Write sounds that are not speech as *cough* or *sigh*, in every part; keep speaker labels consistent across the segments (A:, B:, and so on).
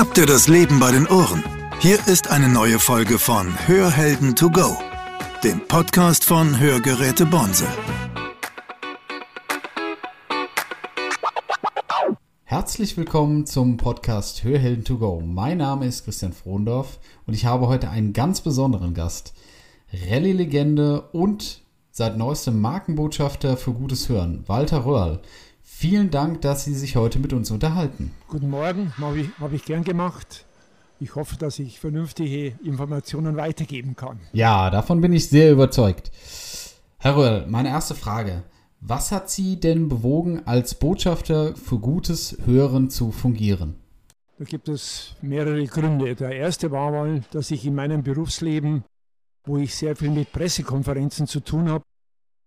A: Schnapp dir das Leben bei den Ohren. Hier ist eine neue Folge von Hörhelden to go, dem Podcast von Hörgeräte Bonse.
B: Herzlich willkommen zum Podcast Hörhelden to go. Mein Name ist Christian Frohndorf und ich habe heute einen ganz besonderen Gast. Rallye-Legende und seit neuestem Markenbotschafter für gutes Hören, Walter Röhrl. Vielen Dank, dass Sie sich heute mit uns unterhalten.
C: Guten Morgen, habe ich, hab ich gern gemacht. Ich hoffe, dass ich vernünftige Informationen weitergeben kann.
B: Ja, davon bin ich sehr überzeugt. Herr Röhrl, meine erste Frage. Was hat Sie denn bewogen, als Botschafter für gutes Hören zu fungieren?
C: Da gibt es mehrere Gründe. Der erste war mal, dass ich in meinem Berufsleben, wo ich sehr viel mit Pressekonferenzen zu tun habe,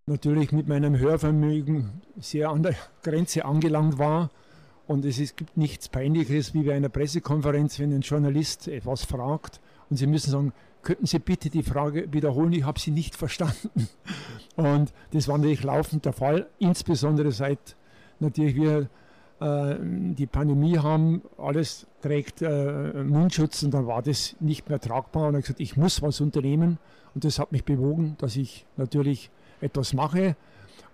C: natürlich mit meinem Hörvermögen sehr an der Grenze angelangt war. Und es ist, gibt nichts Peinlicheres wie bei einer Pressekonferenz, wenn ein Journalist etwas fragt und Sie müssen sagen, könnten Sie bitte die Frage wiederholen, ich habe sie nicht verstanden. *laughs* Und das war natürlich laufend der Fall, insbesondere seit natürlich wir äh, die Pandemie haben, alles trägt äh, Mundschutz und dann war das nicht mehr tragbar und ich gesagt, ich muss was unternehmen und das hat mich bewogen, dass ich natürlich etwas mache.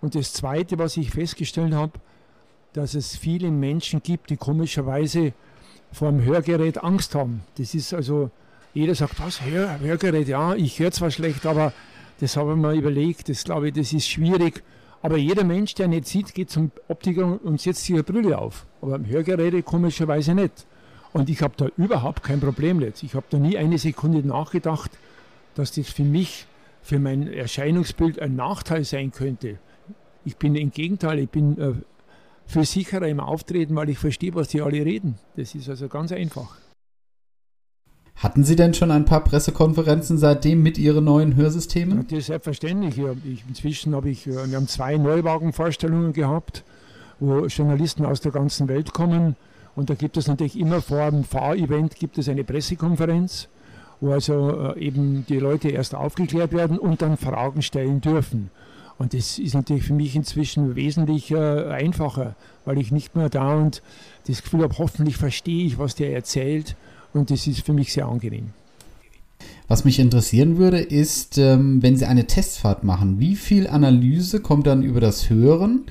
C: Und das Zweite, was ich festgestellt habe, dass es viele Menschen gibt, die komischerweise vor dem Hörgerät Angst haben. Das ist also, jeder sagt, was, Hör, Hörgerät, ja, ich höre zwar schlecht, aber das habe ich mir überlegt, das glaube ich, das ist schwierig. Aber jeder Mensch, der nicht sieht, geht zum Optiker und setzt sich eine Brille auf. Aber im Hörgerät komischerweise nicht. Und ich habe da überhaupt kein Problem jetzt. Ich habe da nie eine Sekunde nachgedacht, dass das für mich für mein Erscheinungsbild ein Nachteil sein könnte. Ich bin im Gegenteil, ich bin äh, viel sicherer im Auftreten, weil ich verstehe, was die alle reden. Das ist also ganz einfach.
B: Hatten Sie denn schon ein paar Pressekonferenzen seitdem mit Ihren neuen Hörsystemen?
C: Ja, das ist selbstverständlich. Ich, inzwischen habe ich, äh, wir haben zwei Neuwagenvorstellungen gehabt, wo Journalisten aus der ganzen Welt kommen. Und da gibt es natürlich immer vor dem Fahrevent gibt es eine Pressekonferenz wo also äh, eben die Leute erst aufgeklärt werden und dann Fragen stellen dürfen. Und das ist natürlich für mich inzwischen wesentlich äh, einfacher, weil ich nicht mehr da und das Gefühl habe, hoffentlich verstehe ich, was der erzählt. Und das ist für mich sehr angenehm.
B: Was mich interessieren würde, ist, ähm, wenn Sie eine Testfahrt machen, wie viel Analyse kommt dann über das Hören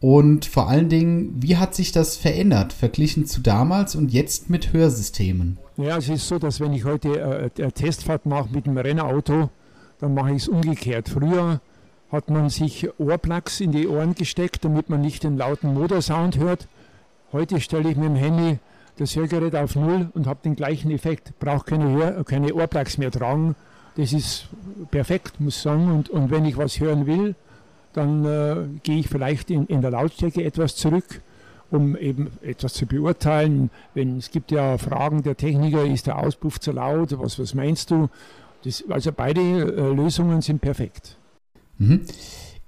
B: und vor allen Dingen, wie hat sich das verändert, verglichen zu damals und jetzt mit Hörsystemen?
C: Ja, es ist so, dass wenn ich heute äh, eine Testfahrt mache mit einem Rennauto, dann mache ich es umgekehrt. Früher hat man sich Ohrplugs in die Ohren gesteckt, damit man nicht den lauten Motorsound hört. Heute stelle ich mit dem Handy das Hörgerät auf Null und habe den gleichen Effekt. Brauche keine, Hör keine Ohrplugs mehr tragen. Das ist perfekt, muss ich sagen. Und, und wenn ich was hören will, dann äh, gehe ich vielleicht in, in der Lautstärke etwas zurück, um eben etwas zu beurteilen. Wenn es gibt ja Fragen der Techniker, ist der Auspuff zu laut, was, was meinst du? Das, also beide äh, Lösungen sind perfekt.
B: Mhm.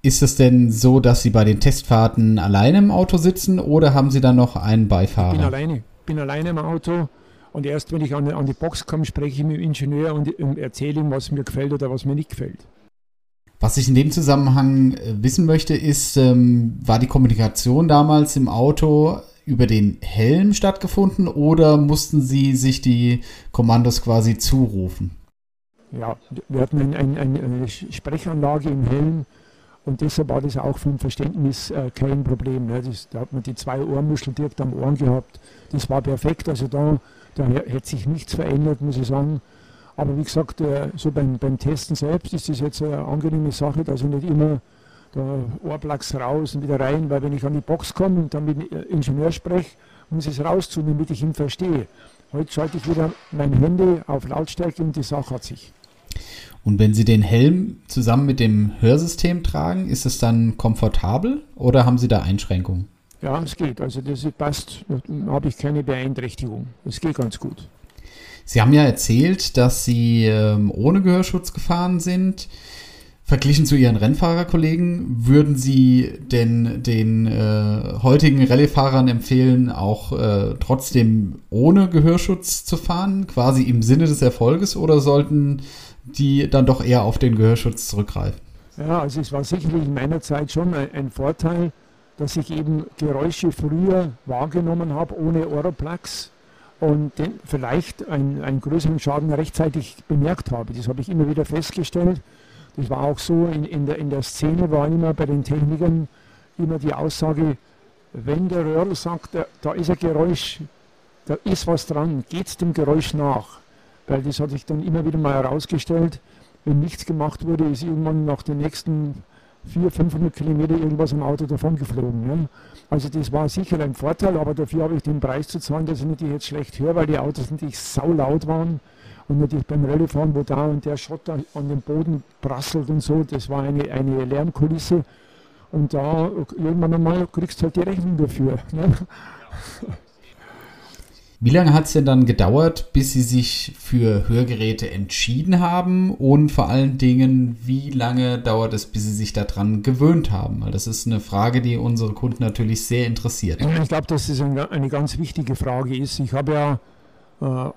B: Ist es denn so, dass Sie bei den Testfahrten alleine im Auto sitzen oder haben Sie dann noch einen Beifahrer?
C: Ich bin alleine, bin alleine im Auto und erst wenn ich an, an die Box komme, spreche ich mit dem Ingenieur und, und erzähle ihm, was mir gefällt oder was mir nicht gefällt.
B: Was ich in dem Zusammenhang äh, wissen möchte, ist, ähm, war die Kommunikation damals im Auto über den Helm stattgefunden oder mussten Sie sich die Kommandos quasi zurufen?
C: Ja, wir hatten ein, ein, eine Sprechanlage im Helm und deshalb war das auch vom Verständnis äh, kein Problem. Ne? Das, da hat man die zwei Ohrmuscheln direkt am Ohren gehabt. Das war perfekt. Also da, da hätte sich nichts verändert, muss ich sagen. Aber wie gesagt, äh, so beim, beim Testen selbst ist das jetzt eine angenehme Sache, dass ich nicht immer da Ohrplugs raus und wieder rein, weil wenn ich an die Box komme und dann mit dem Ingenieur spreche, muss ich es raustun, damit ich ihn verstehe. Heute schalte ich wieder mein Handy auf Lautstärke und die Sache hat sich.
B: Und wenn Sie den Helm zusammen mit dem Hörsystem tragen, ist es dann komfortabel oder haben Sie da Einschränkungen?
C: Ja, es geht. Also das passt, da habe ich keine Beeinträchtigung. Es geht ganz gut.
B: Sie haben ja erzählt, dass Sie ähm, ohne Gehörschutz gefahren sind. Verglichen zu Ihren Rennfahrerkollegen, würden Sie denn den äh, heutigen Rallye-Fahrern empfehlen, auch äh, trotzdem ohne Gehörschutz zu fahren, quasi im Sinne des Erfolges, oder sollten die dann doch eher auf den Gehörschutz zurückgreifen?
C: Ja, also es war sicherlich in meiner Zeit schon ein, Vorteil, dass ich eben Geräusche früher wahrgenommen habe ohne Oroplax und vielleicht einen, einen größeren Schaden rechtzeitig bemerkt habe. Das habe ich immer wieder festgestellt. Das war auch so, in, in, der, in der Szene war immer bei den Technikern immer die Aussage, wenn der Röhrl sagt, da, da ist ein Geräusch, da ist was dran, geht es dem Geräusch nach. Weil das hat sich dann immer wieder mal herausgestellt, wenn nichts gemacht wurde, ist irgendwann nach den nächsten 400, 500 Kilometer irgendwas am Auto davon geflogen. Ja. Also das war sicher ein Vorteil, aber dafür habe ich den Preis zu zahlen, dass ich natürlich jetzt schlecht höre, weil die Autos natürlich saulaut waren. Und natürlich beim Rallyefahren, wo da und der Schotter an den Boden prasselt und so, das war eine, eine Lärmkulisse. Und da irgendwann einmal kriegst du halt die Rechnung dafür. Ne?
B: Wie lange hat es denn dann gedauert, bis Sie sich für Hörgeräte entschieden haben? Und vor allen Dingen, wie lange dauert es, bis Sie sich daran gewöhnt haben? Weil das ist eine Frage, die unsere Kunden natürlich sehr interessiert.
C: Ich glaube, dass das eine ganz wichtige Frage ist. Ich habe ja, äh,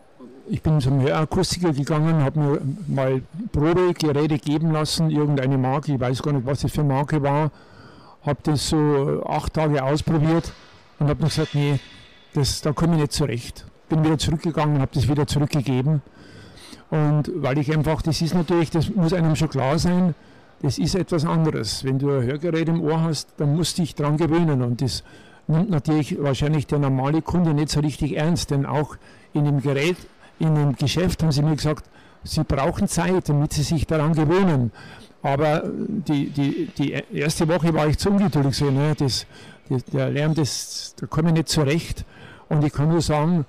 C: ich bin zum Hörakustiker gegangen, habe mir mal Probegeräte geben lassen, irgendeine Marke, ich weiß gar nicht, was das für Marke war, habe das so acht Tage ausprobiert und habe dann gesagt, nee, das, da komme ich nicht zurecht. Bin wieder zurückgegangen, habe das wieder zurückgegeben. Und weil ich einfach, das ist natürlich, das muss einem schon klar sein, das ist etwas anderes. Wenn du ein Hörgerät im Ohr hast, dann musst du dich dran gewöhnen. Und das nimmt natürlich wahrscheinlich der normale Kunde nicht so richtig ernst, denn auch in dem Gerät, in dem Geschäft haben sie mir gesagt, sie brauchen Zeit, damit sie sich daran gewöhnen. Aber die, die, die erste Woche war ich zu ungeduldig. So, ne? das, das, der Lärm, das, da komme ich nicht zurecht. Und ich kann nur sagen,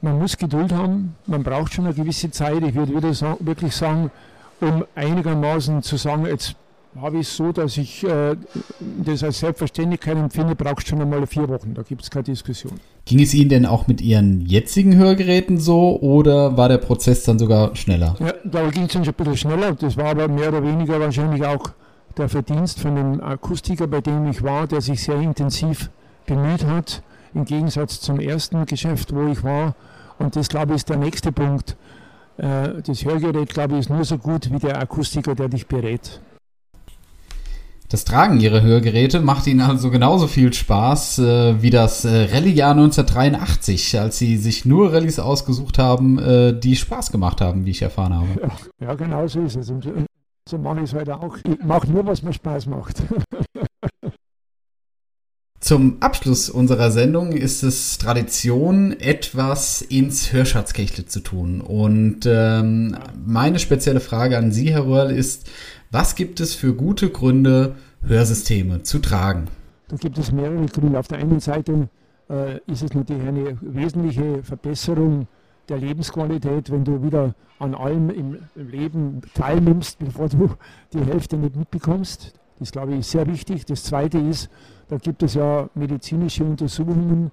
C: man muss Geduld haben, man braucht schon eine gewisse Zeit. Ich würde wirklich sagen, um einigermaßen zu sagen, jetzt habe ich es so, dass ich äh, das als Selbstverständlichkeit empfinde, braucht schon einmal vier Wochen. Da gibt es keine Diskussion.
B: Ging es Ihnen denn auch mit Ihren jetzigen Hörgeräten so oder war der Prozess dann sogar schneller?
C: Ja, da ging es schon ein bisschen schneller. Das war aber mehr oder weniger wahrscheinlich auch der Verdienst von dem Akustiker, bei dem ich war, der sich sehr intensiv bemüht hat, im Gegensatz zum ersten Geschäft, wo ich war. Und das, glaube ich, ist der nächste Punkt. Äh, das Hörgerät, glaube ich, ist nur so gut wie der Akustiker, der dich berät.
B: Das Tragen ihrer Hörgeräte macht ihnen also genauso viel Spaß äh, wie das äh, Rallye-Jahr 1983, als sie sich nur Rallyes ausgesucht haben, äh, die Spaß gemacht haben, wie ich erfahren habe.
C: Ja, ja genau so ist es. Und so mache ich es heute auch. Ich mache nur, was mir Spaß macht. *laughs*
B: Zum Abschluss unserer Sendung ist es Tradition, etwas ins Hörschatzkechle zu tun. Und ähm, meine spezielle Frage an Sie, Herr Röhrl, ist, was gibt es für gute Gründe, Hörsysteme zu tragen?
C: Da gibt es mehrere Gründe. Auf der einen Seite äh, ist es natürlich eine wesentliche Verbesserung der Lebensqualität, wenn du wieder an allem im, im Leben teilnimmst, bevor du die Hälfte nicht mitbekommst. Das glaube ich ist sehr wichtig. Das zweite ist, da gibt es ja medizinische Untersuchungen,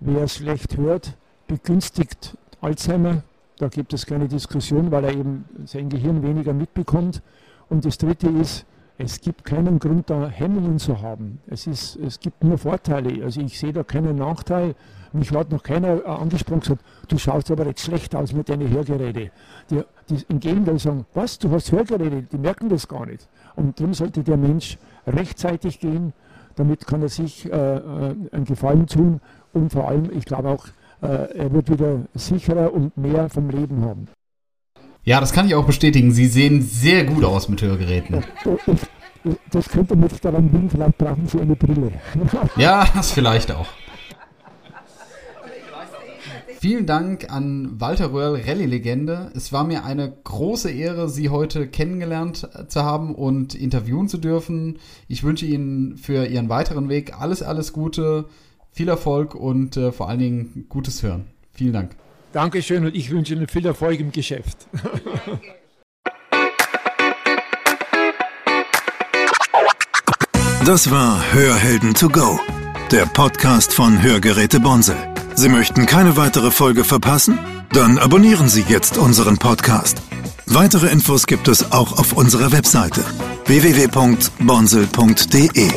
C: wer schlecht hört, begünstigt Alzheimer. Da gibt es keine Diskussion, weil er eben sein Gehirn weniger mitbekommt. Und das dritte ist, es gibt keinen Grund, da Hemmungen zu haben. Es, ist, es gibt nur Vorteile. Also ich sehe da keinen Nachteil. Mich hat noch keiner angesprochen und gesagt, du schaust aber jetzt schlecht aus mit deinen Hörgeräten. Die, die im Gegenteil sagen, was, du hast Hörgeräte, die merken das gar nicht. Und darum sollte der Mensch rechtzeitig gehen, damit kann er sich äh, äh, einen Gefallen tun und vor allem, ich glaube auch, äh, er wird wieder sicherer und mehr vom Leben haben.
B: Ja, das kann ich auch bestätigen. Sie sehen sehr gut aus mit Hörgeräten.
C: Das könnte man daran liegen, vielleicht brauchen Sie eine Brille. *laughs*
B: Ja, das vielleicht auch. Vielen Dank an Walter Röhrl, Rallye-Legende. Es war mir eine große Ehre, Sie heute kennengelernt zu haben und interviewen zu dürfen. Ich wünsche Ihnen für Ihren weiteren Weg alles, alles Gute, viel Erfolg und äh, vor allen Dingen gutes Hören. Vielen Dank.
C: Dankeschön und ich wünsche Ihnen viel Erfolg im Geschäft.
A: Das war Hörhelden to go, der Podcast von Hörgeräte Bonsel. Sie möchten keine weitere Folge verpassen? Dann abonnieren Sie jetzt unseren Podcast. Weitere Infos gibt es auch auf unserer Webseite www.bonsel.de.